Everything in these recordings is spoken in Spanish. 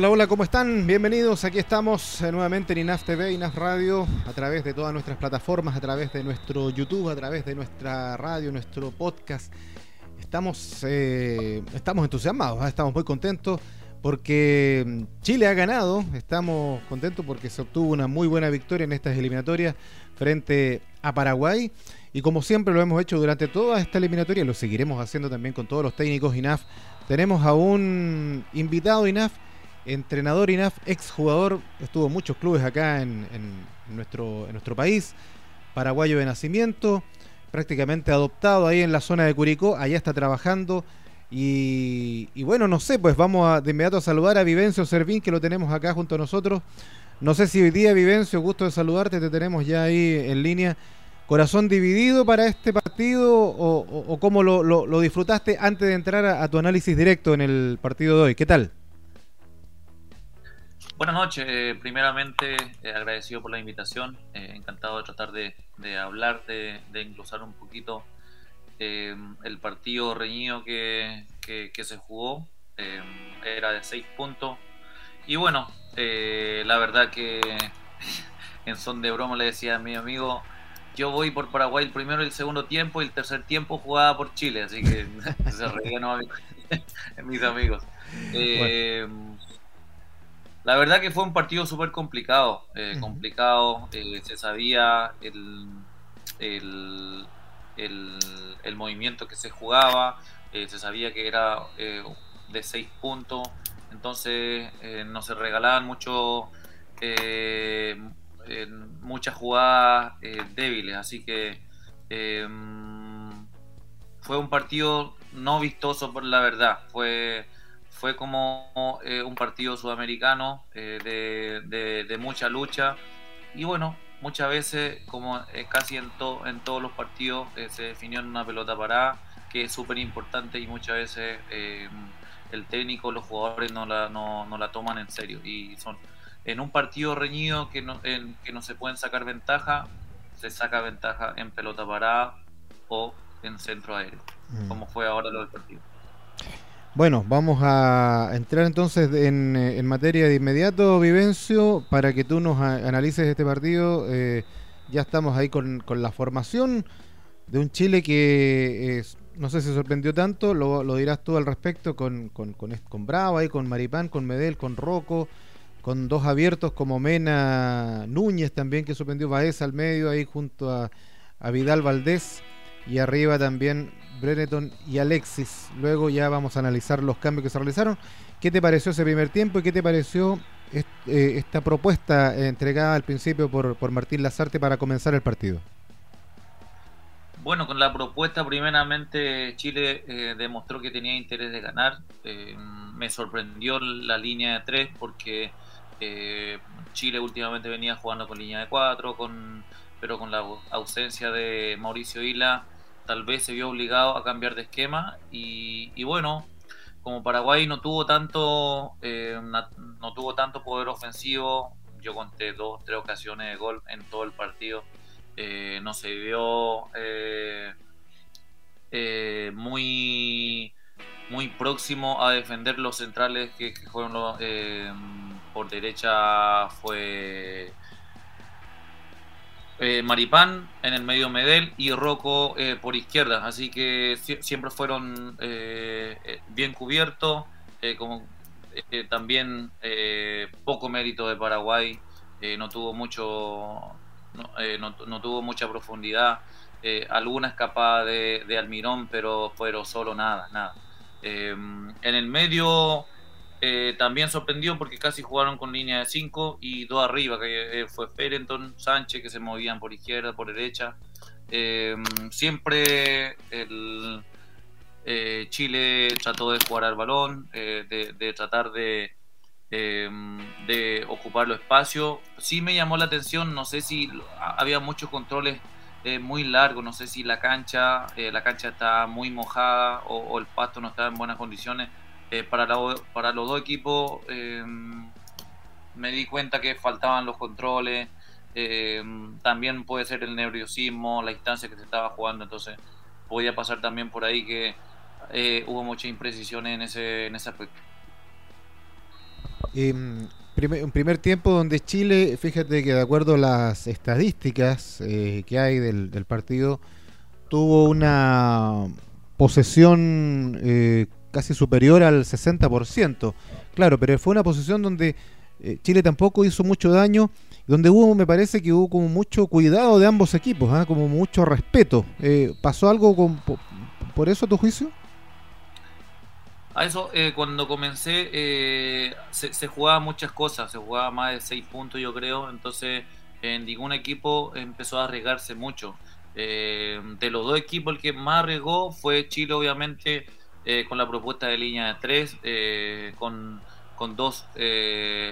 Hola, hola, ¿cómo están? Bienvenidos. Aquí estamos eh, nuevamente en INAF TV, INAF Radio, a través de todas nuestras plataformas, a través de nuestro YouTube, a través de nuestra radio, nuestro podcast. Estamos, eh, estamos entusiasmados, ¿ah? estamos muy contentos porque mm, Chile ha ganado. Estamos contentos porque se obtuvo una muy buena victoria en estas eliminatorias frente a Paraguay. Y como siempre lo hemos hecho durante toda esta eliminatoria, lo seguiremos haciendo también con todos los técnicos INAF. Tenemos a un invitado INAF entrenador INAF, exjugador, estuvo muchos clubes acá en, nuestro, en nuestro país, paraguayo de nacimiento, prácticamente adoptado ahí en la zona de Curicó, allá está trabajando. Y, bueno, no sé, pues vamos a, de inmediato a saludar a Vivencio Servín, que lo tenemos acá junto a nosotros. No sé si hoy día, Vivencio, gusto de saludarte, te tenemos ya ahí en línea. ¿Corazón dividido para este partido o, cómo lo, disfrutaste antes de entrar a tu análisis directo en el partido de hoy? ¿Qué tal? Buenas noches, eh, primeramente eh, agradecido por la invitación, eh, encantado de tratar de, hablar, de, de, un poquito el partido reñido que, se jugó, era de seis puntos y bueno, la verdad que en son de broma le decía a mi amigo, yo voy por Paraguay el primero y el segundo tiempo y el tercer tiempo jugaba por Chile, así que se reían mis amigos. La verdad que fue un partido súper complicado, eh, complicado, eh, se sabía el, el, el, movimiento que se jugaba, eh, se sabía que era de seis puntos, entonces no se regalaban mucho, muchas jugadas débiles, así que fue un partido no vistoso por la verdad, fue fue como eh, un partido sudamericano eh, de, mucha lucha y bueno, muchas veces, como eh, casi en, en todos los partidos, se definió en una pelota parada, que es súper importante y muchas veces el técnico, los jugadores no la, no, no, la toman en serio y son en un partido reñido que no, en, que no se pueden sacar ventaja, se saca ventaja en pelota parada o en centro aéreo, mm. como fue ahora lo del partido. Bueno, vamos a entrar entonces en, en, materia de inmediato, Vivencio, para que tú nos analices este partido. Eh, ya estamos ahí con, la formación de un Chile que no sé si sorprendió tanto, lo, dirás tú al respecto, con, con, con, Bravo, ahí, con Maripán, con Medel, con Rocco, con dos abiertos como Mena Núñez también, que sorprendió Baeza al medio, ahí junto a, a Vidal Valdés, y arriba también Brereton y Alexis. Luego ya vamos a analizar los cambios que se realizaron. ¿Qué te pareció ese primer tiempo y qué te pareció eh, esta propuesta entregada al principio por, por Martín Lazarte para comenzar el partido? Bueno, con la propuesta primeramente Chile eh, demostró que tenía interés de ganar. Eh, me sorprendió la línea de tres porque Chile últimamente venía jugando con línea de cuatro, con, pero con la ausencia de Mauricio Isla tal vez se vio obligado a cambiar de esquema y, bueno, como Paraguay no tuvo tanto eh, no tuvo tanto poder ofensivo, yo conté dos, tres ocasiones de gol en todo el partido, eh, no se vio eh, muy muy próximo a defender los centrales que, que fueron por derecha fue eh, Maripán en el medio Medel y Rocco eh, por izquierda. Así que siempre fueron eh, bien cubiertos. como también poco mérito de Paraguay. no tuvo mucho. No, tuvo mucha profundidad. alguna escapada de, de, Almirón, pero, pero solo nada, nada. en el medio eh, también sorprendió porque casi jugaron con línea de 5 y dos arriba, que eh, fue Ferenton, Sánchez, que se movían por izquierda, por derecha. Eh, siempre el, Chile trató de jugar al balón, de, tratar de, de ocupar los espacios. Sí me llamó la atención, no sé si había muchos controles muy largos, no sé si la cancha, la cancha está muy mojada o, o el pasto no está en buenas condiciones eh, para, para los dos equipos eh, me di cuenta que faltaban los controles, eh, también puede ser el nerviosismo, la instancia que se estaba jugando, entonces podía pasar también por ahí que hubo muchas imprecisiones en ese, en ese aspecto. Em, un primer tiempo donde Chile, fíjate que de acuerdo a las estadísticas eh, que hay del, partido, tuvo una posesión eh, casi superior al 60%. Claro, pero fue una posesión donde eh, Chile tampoco hizo mucho daño, donde hubo, me parece que hubo como mucho cuidado de ambos equipos, ¿ah? como mucho respeto. ¿Pasó algo con, por eso a tu juicio? A eso, eh, cuando comencé, eh, se, jugaba muchas cosas, se jugaba más de seis puntos, yo creo. Entonces, en ningún equipo empezó a arriesgarse mucho. Eh, de los dos equipos, el que más arriesgó fue Chile, obviamente, con la propuesta de línea de tres, con, con, dos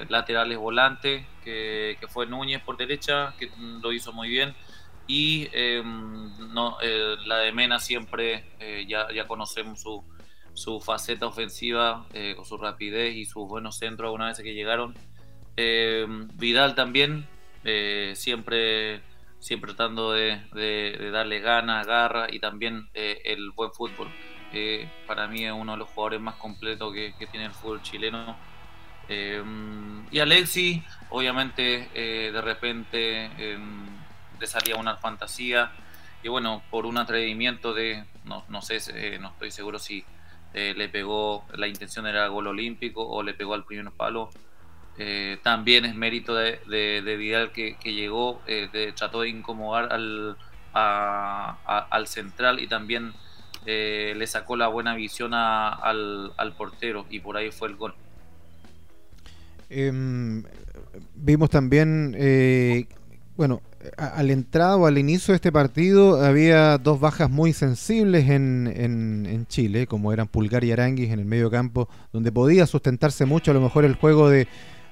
laterales volantes, que, que, fue Núñez por derecha, que lo hizo muy bien. Y no, la de Mena siempre, ya, ya conocemos su su faceta ofensiva eh, con su rapidez y sus buenos centros algunas veces que llegaron. Eh, Vidal también, eh, siempre, siempre tratando de, darle ganas, garra y también el buen fútbol. Para mí es uno de los jugadores más completos que, tiene el fútbol chileno. y Alexi, obviamente, de repente le salía una fantasía. Y bueno, por un atrevimiento de, no, no sé, no estoy seguro si eh, le pegó, la intención era gol olímpico o le pegó al primer palo. Eh, también es mérito de, de, Vidal que, llegó, eh, trató de incomodar al, al central y también le sacó la buena visión al, al, portero y por ahí fue el gol. Em, vimos también bueno, al entrado, al inicio de este partido, había dos bajas muy sensibles en, Chile, como eran Pulgar y Aranguis en el medio campo, donde podía sustentarse mucho a lo mejor el juego de,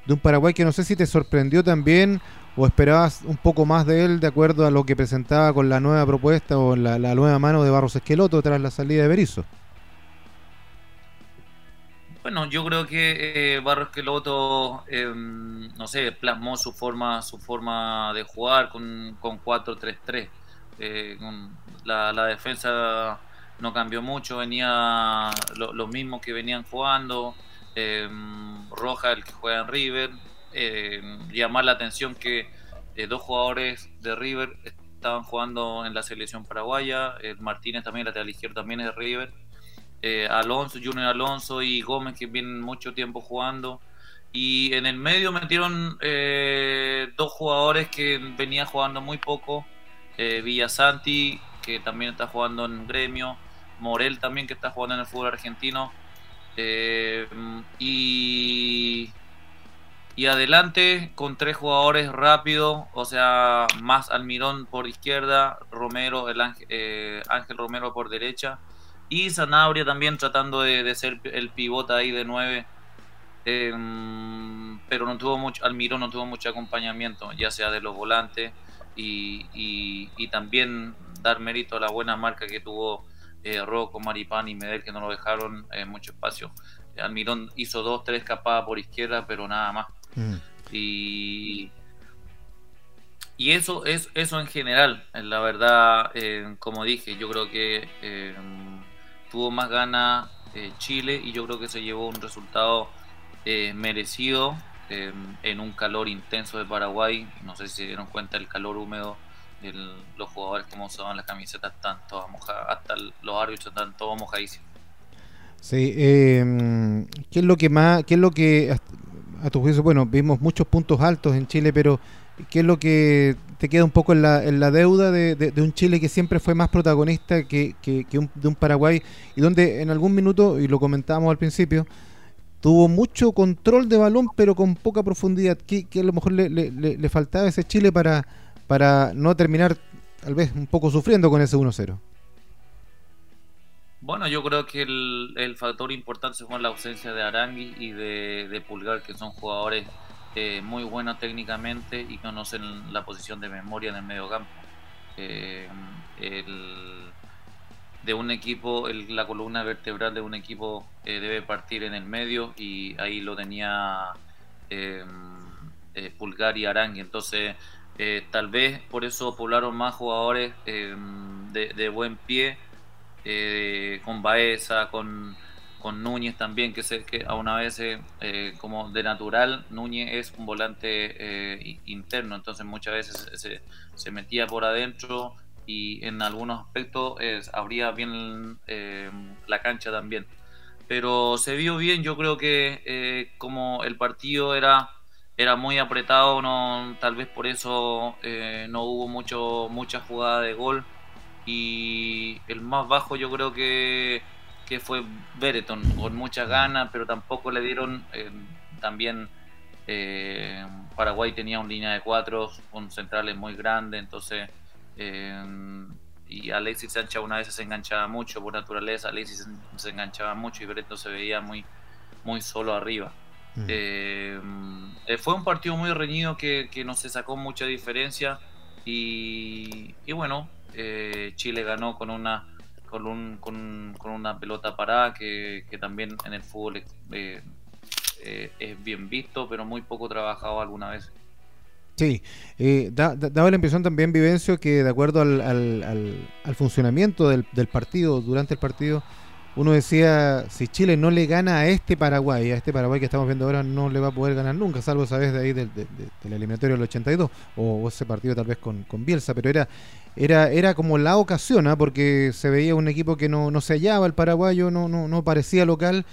un Paraguay que no sé si te sorprendió también o esperabas un poco más de él de acuerdo a lo que presentaba con la nueva propuesta o la, la nueva mano de Barros Esqueloto tras la salida de Berizzo. Bueno, yo creo que eh, Barros Queloto, em, no sé, plasmó su forma, su forma de jugar con, con 4-3-3. Eh, la, defensa no cambió mucho, venía los mismos que venían jugando. Em, Roja, el que juega en River. Em, llamar la atención que eh, dos jugadores de River estaban jugando en la selección paraguaya. Martínez también, lateral izquierdo, también es de River eh, Alonso, Junior Alonso y Gómez que vienen mucho tiempo jugando. Y en el medio metieron eh, dos jugadores que venían jugando muy poco. Eh, Villasanti, que también está jugando en gremio. Morel también, que está jugando en el fútbol argentino. Eh, y, y adelante con tres jugadores rápidos, o sea, más Almirón por izquierda, Romero, el Ángel, Ángel Romero por derecha y Sanabria también tratando de, ser el pivote ahí de 9. Em, pero no tuvo mucho, Almirón no tuvo mucho acompañamiento, ya sea de los volantes y, y, también dar mérito a la buena marca que tuvo eh, Rocco, Maripán y Medel, que no lo dejaron en mucho espacio. Almirón hizo dos, tres capadas por izquierda, pero nada más. Mm. Y, y eso es eso en general, la verdad, eh, como dije, yo creo que em, tuvo más ganas eh, Chile y yo creo que se llevó un resultado eh, merecido em, en un calor intenso de Paraguay. No sé si se dieron cuenta del calor húmedo, los jugadores como usaban las camisetas tanto mojadas, hasta los árbitros están todos mojadísimos. Sí, em, ¿qué es lo que más, qué es lo que a tu juicio, bueno, vimos muchos puntos altos en Chile, pero ¿qué es lo que te queda un poco en la, en la deuda de, un Chile que siempre fue más protagonista que, un, de un Paraguay y donde en algún minuto, y lo comentábamos al principio, tuvo mucho control de balón pero con poca profundidad, que, a lo mejor le, le, faltaba a ese Chile para, para no terminar tal vez un poco sufriendo con ese 1-0. Bueno, yo creo que el, el factor importante fue la ausencia de Arangui y de, Pulgar, que son jugadores eh, muy buena técnicamente y conocen la posición de memoria en el medio campo. Eh, de un equipo, la columna vertebral de un equipo eh, debe partir en el medio y ahí lo tenía Pulgar y Arangui. Entonces, tal vez por eso poblaron más jugadores de, buen pie, con Baeza, con con Núñez también, que sé que a una vez como de natural, Núñez es un volante interno, entonces muchas veces se, se metía por adentro y en algunos aspectos abría bien la cancha también pero se vio bien. Yo creo que eh, como el partido era, era muy apretado, no, tal vez por eso eh, no hubo mucho, mucha jugada de gol. Y el más bajo yo creo que, que fue Bereton, con muchas ganas, pero tampoco le dieron eh, también. Paraguay tenía una línea de cuatro con centrales muy grandes, entonces y Alexis Sánchez una vez se enganchaba mucho por naturaleza, Alexis se, enganchaba mucho y Breto se veía muy, muy solo arriba. Mm. Eh, eh, fue un partido muy reñido que, que no se sacó mucha diferencia y, y bueno, eh, Chile ganó con una con, un, con, una pelota parada que, que, también en el fútbol es bien visto, pero muy poco trabajado alguna vez. Sí, eh, da, la impresión también, Vivencio, que de acuerdo al, al, funcionamiento del, del, partido, durante el partido, uno decía, si Chile no le gana a este Paraguay, a este Paraguay que estamos viendo ahora, no le va a poder ganar nunca, salvo esa de ahí del, de, eliminatorio del 82, o, ese partido tal vez con, con Bielsa, pero era, era, era como la ocasión, ¿ah? porque se veía un equipo que no, no se hallaba, el paraguayo no, no, no parecía local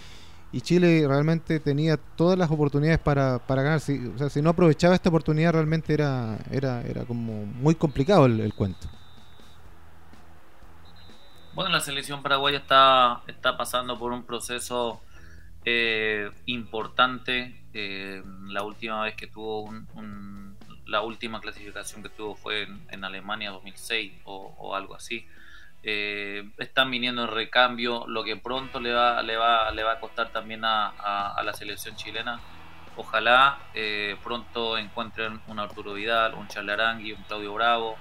y Chile realmente tenía todas las oportunidades para, para ganar. Si, o sea, si no aprovechaba esta oportunidad realmente era, era, era como muy complicado el, cuento. Bueno, la selección paraguaya está, está pasando por un proceso eh, importante. Eh, la última vez que tuvo la última clasificación que tuvo fue en, Alemania 2006 o, o algo así. Eh, están viniendo en recambio, lo que pronto le va, le va, le va a costar también a, la selección chilena. Ojalá eh, pronto encuentren un Arturo Vidal, un Charlarangui, un Claudio Bravo.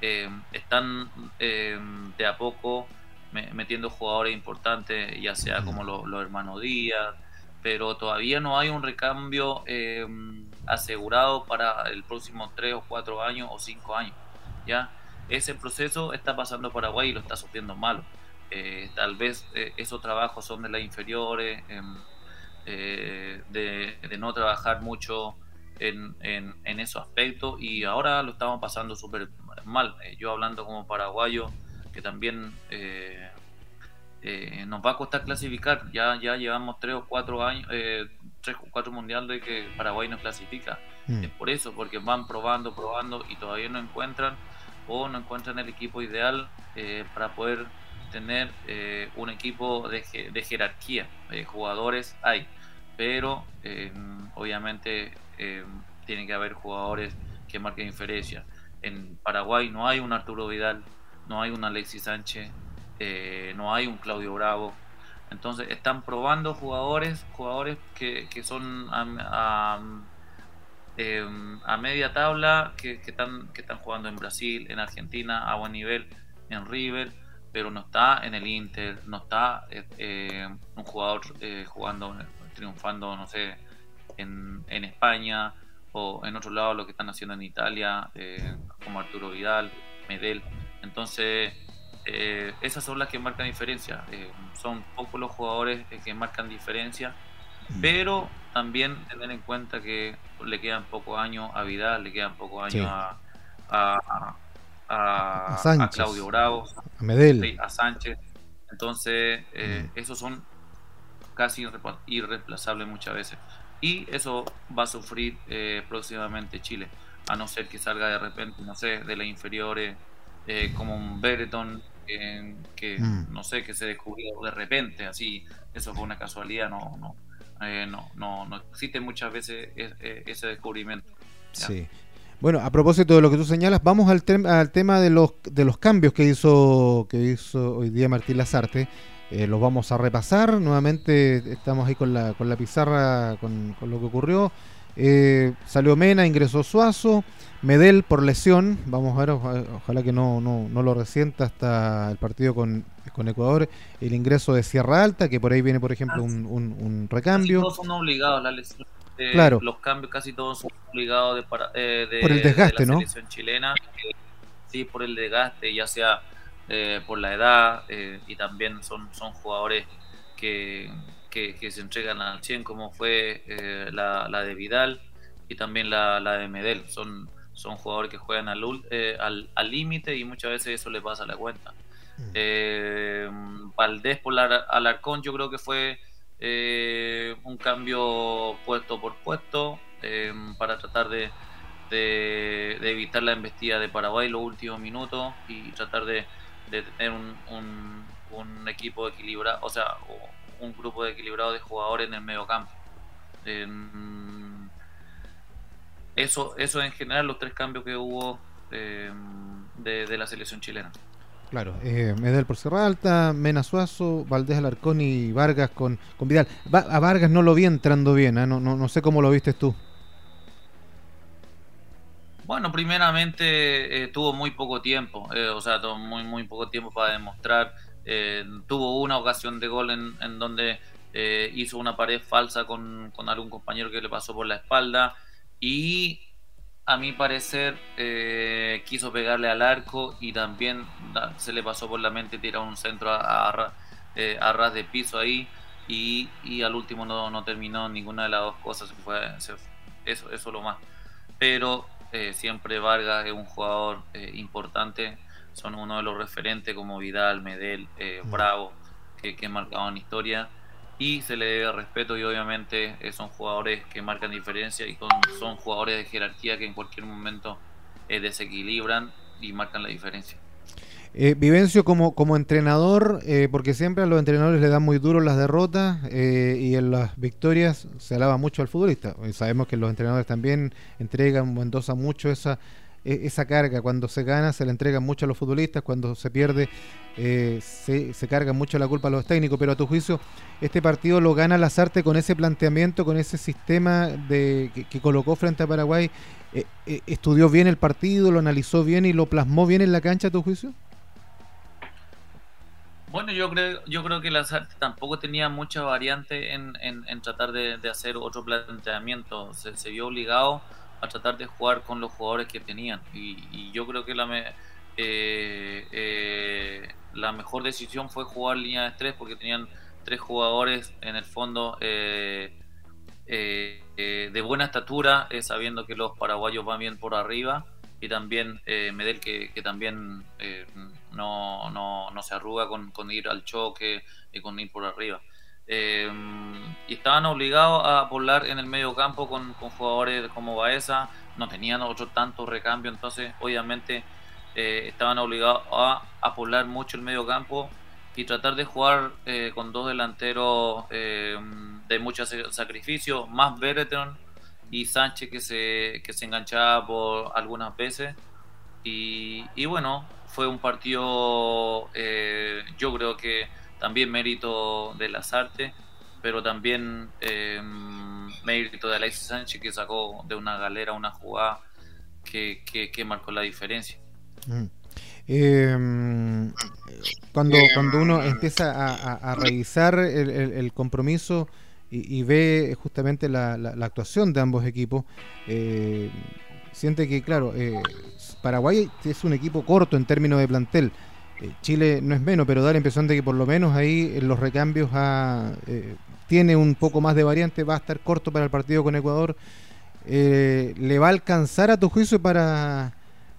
Eh, están de a poco metiendo jugadores importantes, ya sea como los hermanos Díaz, pero todavía no hay un recambio asegurado para el próximo 3 o 4 años o 5 años. ¿ya? ese proceso está pasando Paraguay y lo está sufriendo malo. Eh, tal vez eh, esos trabajos son de las inferiores, em, eh, de, no trabajar mucho en, en, esos aspectos y ahora lo estamos pasando súper mal. yo hablando como paraguayo, que también nos va a costar clasificar, ya, ya llevamos tres o cuatro años, tres o cuatro mundiales de que Paraguay no clasifica. Mm. Es por eso, porque van probando, probando y todavía no encuentran o no encuentran el equipo ideal eh, para poder tener eh, un equipo de, de jerarquía. Eh, jugadores hay, pero obviamente tiene que haber jugadores que marquen diferencia. En Paraguay no hay un Arturo Vidal, no hay un Alexis Sánchez, no hay un Claudio Bravo. Entonces están probando jugadores, jugadores que, que son Em, a media tabla que, están, que están jugando en Brasil, en Argentina, a buen nivel, en River, pero no está en el Inter, no está eh, eh, un jugador eh, jugando, triunfando, no sé, en, en, España o en otro lado lo que están haciendo en Italia, como Arturo Vidal, Medel. Entonces, esas son las que marcan diferencia. son pocos los jugadores que marcan diferencia, mm. pero también tener en cuenta que le quedan pocos años a Vidal, le quedan pocos años a, a, a, Claudio Bravo, a Medel, a Sánchez. Entonces, eh, mm. esos son casi irreemplazables muchas veces. Y eso va a sufrir eh, próximamente Chile, a no ser que salga de repente, no sé, de las inferiores, eh, como un Bereton, que mm. no sé, que se descubrió de repente, así, eso fue una casualidad, no, no, eh, no, no, no existe muchas veces e, e, ese descubrimiento. Sí. Bueno, a propósito de lo que tú señalas, vamos al, al tema de los, de los cambios que hizo, que hizo hoy día Martín Lazarte. Eh, los vamos a repasar. Nuevamente estamos ahí con la, con la pizarra, con, con lo que ocurrió. Eh, salió Mena, ingresó Suazo. Medel por lesión, vamos a ver, ojalá que no, no, no lo resienta hasta el partido con, con, Ecuador, el ingreso de Sierra Alta, que por ahí viene, por ejemplo, un, un, recambio. Casi todos son obligados la lesión. claro. Los cambios casi todos son obligados de, eh, por el desgaste, la ¿no? selección chilena. sí, por el desgaste, ya sea eh, por la edad, y también son, son jugadores que, se entregan al 100, como fue eh, la, de Vidal y también la, de Medel. Son, son jugadores que juegan al límite y muchas veces eso le pasa a la cuenta. Mm. Eh, Valdés por la, Alarcón yo creo que fue eh, un cambio puesto por puesto eh, para tratar de, de, evitar la embestida de Paraguay los últimos minutos y tratar de, tener un, un, equipo equilibrado, o sea, un grupo equilibrado de jugadores en el medio campo. eso, eso en general los tres cambios que hubo de la selección chilena. Claro, eh, Medel por Serra Alta, Mena Suazo, Valdés Alarcón y Vargas con, con Vidal. a Vargas no lo vi entrando bien, ¿eh? no, no, no, sé cómo lo viste tú. Bueno, primeramente eh, tuvo muy poco tiempo, eh, o sea, muy, muy poco tiempo para demostrar. tuvo una ocasión de gol en, donde hizo una pared falsa con, algún compañero que le pasó por la espalda y a mi parecer, eh, quiso pegarle al arco y también se le pasó por la mente tirar un centro a, eh, ras de piso ahí y, al último no, terminó ninguna de las dos cosas. Fue, eso, eso lo más. Pero eh, siempre Vargas es un jugador importante, son uno de los referentes como Vidal, Medel, mm. Bravo, que, que marcaban historia y se le debe respeto y obviamente eh, son jugadores que marcan diferencia y son jugadores de jerarquía que en cualquier momento eh, desequilibran y marcan la diferencia. Eh, Vivencio como, como entrenador, porque siempre a los entrenadores le dan muy duro las derrotas y en las victorias se alaba mucho al futbolista. sabemos que los entrenadores también entregan, endosan mucho esa, e, esa carga. Cuando se gana se le entrega mucho a los futbolistas, cuando se pierde eh, se, se, carga mucho la culpa a los técnicos. Pero a tu juicio, este partido lo gana Lazarte con ese planteamiento, con ese sistema de, que, colocó frente a Paraguay. Eh, eh, ¿Estudió bien el partido, lo analizó bien y lo plasmó bien en la cancha a tu juicio? Bueno, yo creo, yo creo que Lazarte tampoco tenía mucha variante en, en, tratar de, hacer otro planteamiento. Se, vio obligado a tratar de jugar con los jugadores que tenían. Y, yo creo que la, eh, eh, la mejor decisión fue jugar línea de tres porque tenían tres jugadores en el fondo eh, de buena estatura, sabiendo que los paraguayos van bien por arriba. Y también Medel que, que también no, no, no, se arruga con, con ir al choque y con ir por arriba. Eh, y estaban obligados a poblar en el medio campo con, jugadores como Baeza, no tenían otro tanto recambio, entonces obviamente eh, estaban obligados a, a, poblar mucho el medio campo y tratar de jugar eh, con dos delanteros de mucho sacrificio, más Bereton y Sánchez que se, que se enganchaba por algunas veces. Y, y bueno, fue un partido, yo creo que también mérito de las artes, pero también eh, mérito de Alexis Sánchez que sacó de una galera una jugada que, que, marcó la diferencia. Mm. Em, cuando, cuando uno empieza a, revisar el, compromiso y, ve justamente la, la, actuación de ambos equipos, eh, siente que, claro, eh, Paraguay es un equipo corto en términos de plantel. Eh, Chile no es menos, pero da la impresión de que por lo menos ahí en los recambios eh, tiene un poco más de variante, va a estar corto para el partido con Ecuador. Eh, ¿Le va a alcanzar a tu juicio para,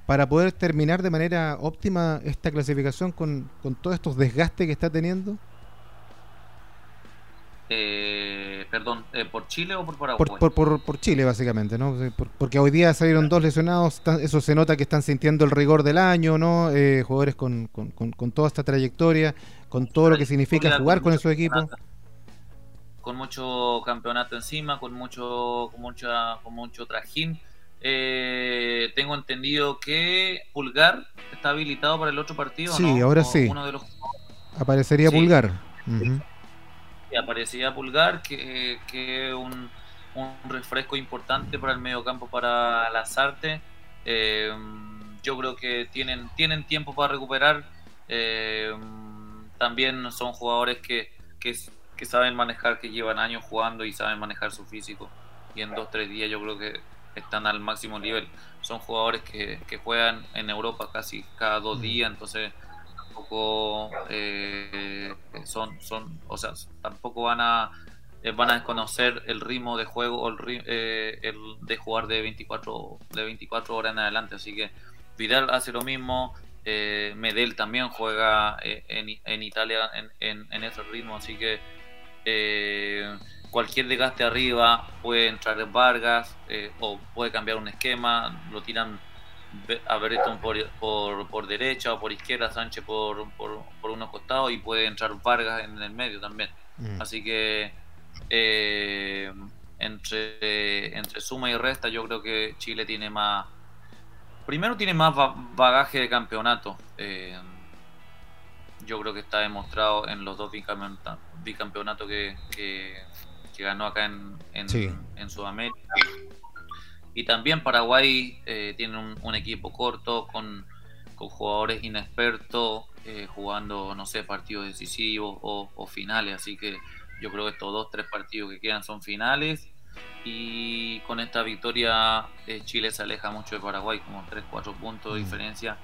para poder terminar de manera óptima esta clasificación con, con todos estos desgastes que está teniendo? Eh, perdón, eh, ¿por Chile o por Paraguay? Por, por, por, Chile, básicamente, ¿no? porque hoy día salieron dos lesionados, eso se nota que están sintiendo el rigor del año, ¿no? Eh, jugadores con, con, con, toda esta trayectoria, con todo lo que significa jugar con esos equipos. Con mucho campeonato encima, con mucho, con mucha, con mucho trajín. tengo entendido que Pulgar está habilitado para el otro partido. Sí, ahora sí. Aparecería Pulgar aparecía Pulgar, que, que un, un refresco importante para el mediocampo para las artes. Eh, yo creo que tienen, tienen tiempo para recuperar. Eh, también son jugadores que, que, saben manejar, que llevan años jugando y saben manejar su físico. Y en dos, tres días yo creo que están al máximo nivel. Son jugadores que, que juegan en Europa casi cada dos días, entonces tampoco son, son, o sea, tampoco van a van a desconocer el ritmo de juego el, el, de jugar de 24 de 24 horas en adelante. Así que Vidal hace lo mismo eh, Medel también juega eh, en, Italia en, ese ritmo, así que eh, cualquier desgaste arriba puede entrar en Vargas o puede cambiar un esquema, lo tiran a por, por, derecha o por izquierda, Sánchez por, por, por unos costados y puede entrar Vargas en el medio también. Mm. Así que entre, entre suma y resta yo creo que Chile tiene más Primero tiene más bagaje de campeonato. Eh, yo creo que está demostrado en los dos bicampeonatos que, que, ganó acá en, en, Sudamérica. Y también Paraguay eh, tiene un, equipo corto con, jugadores inexpertos eh, jugando, no sé, partidos decisivos o, o, finales. Así que yo creo que estos dos, tres partidos que quedan son finales y con esta victoria eh, Chile se aleja mucho de Paraguay, como 3-4 puntos de mm. diferencia,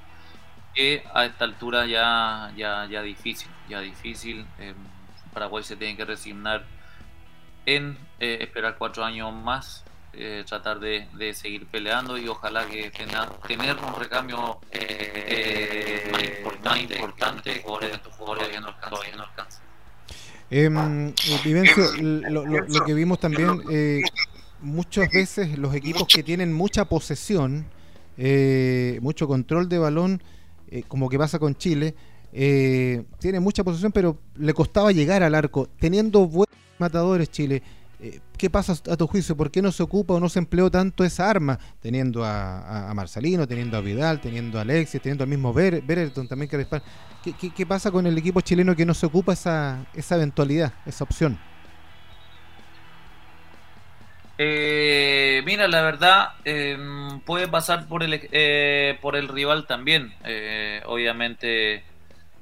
que a esta altura ya, ya, ya difícil, ya difícil. Eh, Paraguay se tiene que resignar en esperar cuatro años más, tratar de, seguir peleando y ojalá que tenga, tener un recambio más importante, importante de estos jugadores que no alcanzan. Em, Vivencio, lo, lo, que vimos también, eh, muchas veces los equipos que tienen mucha posesión, eh, mucho control de balón, eh, como que pasa con Chile, eh, tiene mucha posesión, pero le costaba llegar al arco. Teniendo buenos matadores Chile, eh, ¿qué pasa a tu juicio? ¿Por qué no se ocupa o no se empleó tanto esa arma? Teniendo a, Marcelino, teniendo a Vidal, teniendo a Alexis, teniendo al mismo Ber también que ¿Qué, ¿Qué, pasa con el equipo chileno que no se ocupa esa, esa eventualidad, esa opción? Eh, mira, la verdad, em, puede pasar por el, eh, por el rival también. obviamente,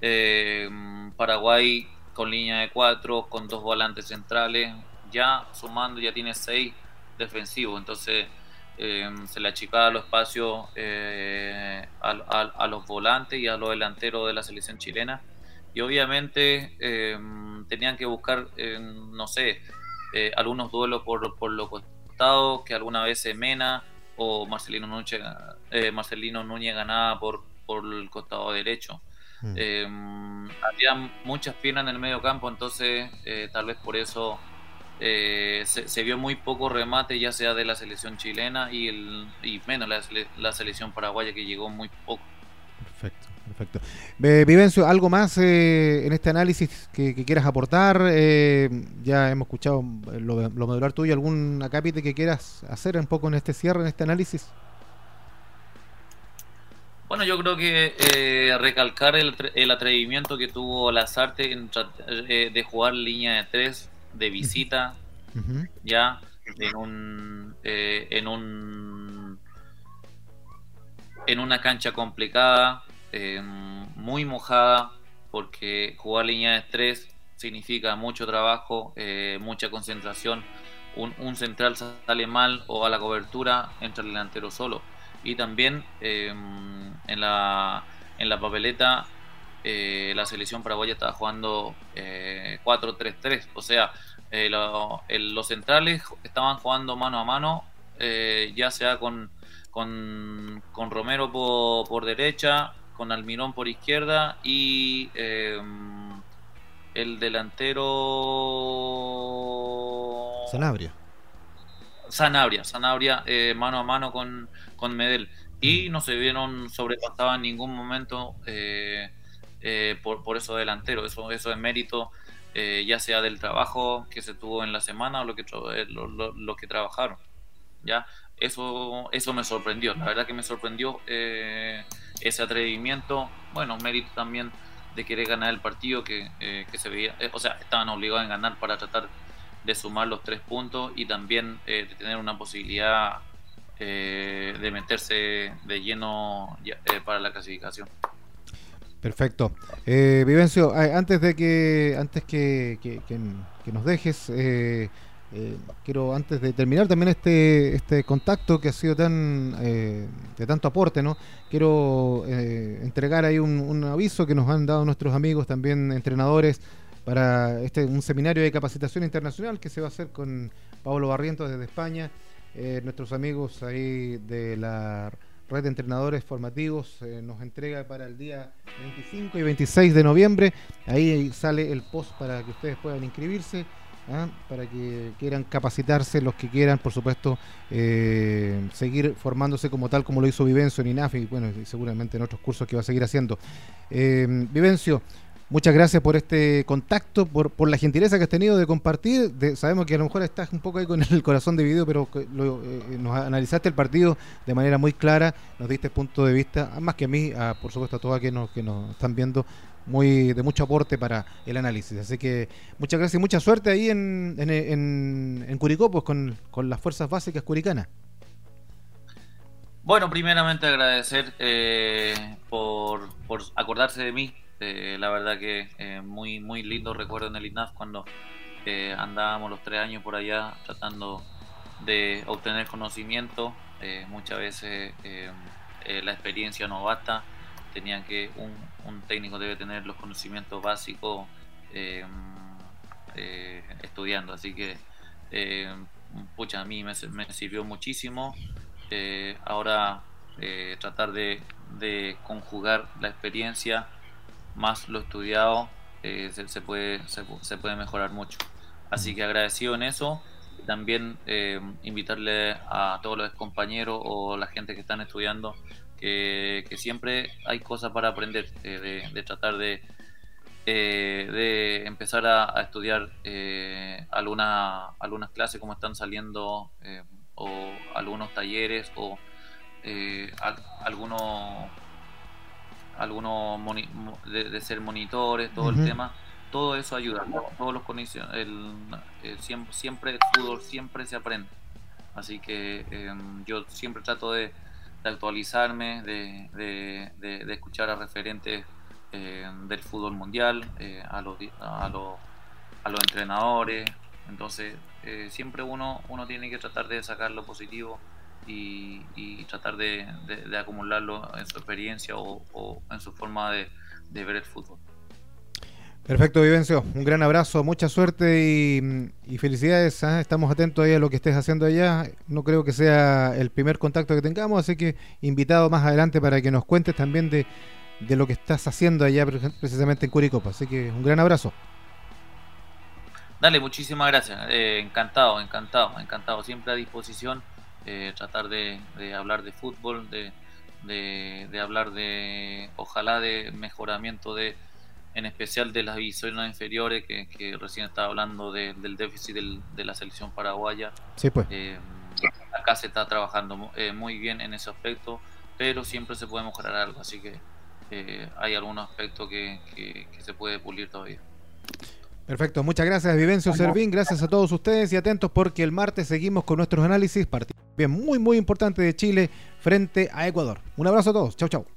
em, Paraguay con línea de cuatro, con dos volantes centrales, ya sumando ya tiene seis defensivos, entonces eh, se le achicaba los espacios eh, a, los volantes y a los delanteros de la selección chilena y obviamente eh, tenían que buscar, no sé, algunos duelos por, por los costados que alguna vez Mena o Marcelino Núñez, Marcelino Núñez ganaba por, por el costado derecho. Mm. había muchas piernas en el medio campo, entonces tal vez por eso eh, se, vio muy poco remate, ya sea de la selección chilena y, el, y menos la, selección paraguaya que llegó muy poco. Perfecto, perfecto. Vivencio, ¿algo más eh, en este análisis que, quieras aportar? Eh, ya hemos escuchado lo, lo modular tuyo, ¿algún acápite que quieras hacer un poco en este cierre, en este análisis? Bueno, yo creo que recalcar el, el, atrevimiento que tuvo Lazarte en, de jugar línea de tres de visita, ya en un, eh, en un en una cancha complicada, eh, muy mojada, porque jugar línea de estrés significa mucho trabajo, eh, mucha concentración. Un, un, central sale mal o a la cobertura entra el delantero solo. Y también en, la, en la papeleta eh, la selección paraguaya estaba jugando 4-3-3, eh, o sea, eh, los centrales estaban jugando mano a mano, ya sea con, con, Romero por, derecha, con Almirón por izquierda y el delantero... Sanabria. Sanabria, Sanabria mano a mano con, con Medel. Y mm. no se vieron sobrepasados en ningún momento eh, por, por eso delantero. Eso, eso es mérito eh, ya sea del trabajo que se tuvo en la semana o lo que, eh, lo, que trabajaron. ¿ya? Eso, eso me sorprendió, la verdad que me sorprendió ese atrevimiento. Bueno, mérito también de querer ganar el partido que, que se veía, o sea, estaban obligados a ganar para tratar de sumar los tres puntos y también de tener una posibilidad de meterse de lleno para la clasificación. Perfecto. Eh, Vivencio, antes de que antes que, nos dejes, eh, Eh, quiero antes de terminar también este, este contacto que ha sido tan eh, de tanto aporte, ¿no? Quiero eh, entregar ahí un, aviso que nos han dado nuestros amigos también entrenadores para este un seminario de capacitación internacional que se va a hacer con Pablo Barrientos desde España, nuestros amigos ahí de la red de entrenadores formativos nos entrega para el día 25 y 26 de noviembre. Ahí sale el post para que ustedes puedan inscribirse. ¿ah? para que quieran capacitarse, los que quieran, por supuesto, eh, seguir formándose como tal, como lo hizo Vivencio en INAF y bueno, seguramente en otros cursos que va a seguir haciendo. Eh, Vivencio, muchas gracias por este contacto, por, por, la gentileza que has tenido de compartir. sabemos que a lo mejor estás un poco ahí con el corazón dividido, pero eh, nos analizaste el partido de manera muy clara, nos diste punto de vista, más que a mí, por supuesto a todos aquellos que nos están viendo, muy de mucho aporte para el análisis. Así que muchas gracias y mucha suerte ahí en, en, en, Curicó, pues con, las fuerzas básicas curicanas. Bueno, primeramente agradecer eh, por, acordarse de mí. Eh, la verdad que eh, muy muy lindo recuerdo en el INAF cuando andábamos los tres años por allá tratando de obtener conocimiento. muchas veces la experiencia no basta tenían que un, técnico debe tener los conocimientos básicos eh, eh, estudiando, así que eh, pucha, a mí me, sirvió muchísimo. ahora tratar de, conjugar la experiencia más lo estudiado se, puede, se, puede mejorar mucho. Así que agradecido en eso. También invitarle a todos los compañeros o la gente que están estudiando que, siempre hay cosas para aprender, eh, de, tratar de, eh, de empezar a, estudiar eh, algunas clases como están saliendo o algunos talleres o algunos algunos de, ser monitores, todo el tema, todo eso ayuda, todos los condiciones, el, siempre, siempre el fútbol siempre se aprende, así que yo siempre trato de de actualizarme, de, de, escuchar a referentes eh, del fútbol mundial, eh, a, los, a, los, a los entrenadores. Entonces, eh, siempre uno, uno tiene que tratar de sacar lo positivo y, tratar de, acumularlo en su experiencia o, o en su forma de, ver el fútbol. Perfecto, Vivencio. Un gran abrazo, mucha suerte y, felicidades. ¿ah? Estamos atentos ahí a lo que estés haciendo allá. No creo que sea el primer contacto que tengamos, así que invitado más adelante para que nos cuentes también de, lo que estás haciendo allá precisamente en Curicopa. Así que un gran abrazo. Dale, muchísimas gracias. Eh, encantado, encantado, encantado. Siempre a disposición. Eh, tratar de, hablar de fútbol, de, de hablar de, ojalá, de mejoramiento de en especial de las divisiones inferiores, que, recién estaba hablando del déficit de la selección paraguaya. Sí, pues. Eh, acá se está trabajando eh, muy bien en ese aspecto, pero siempre se puede mejorar algo, así que eh, hay algunos aspectos que, se puede pulir todavía. Perfecto, muchas gracias Vivencio Servín, gracias a todos ustedes y atentos porque el martes seguimos con nuestros análisis, partido bien muy muy importante de Chile frente a Ecuador. Un abrazo a todos, chau chau.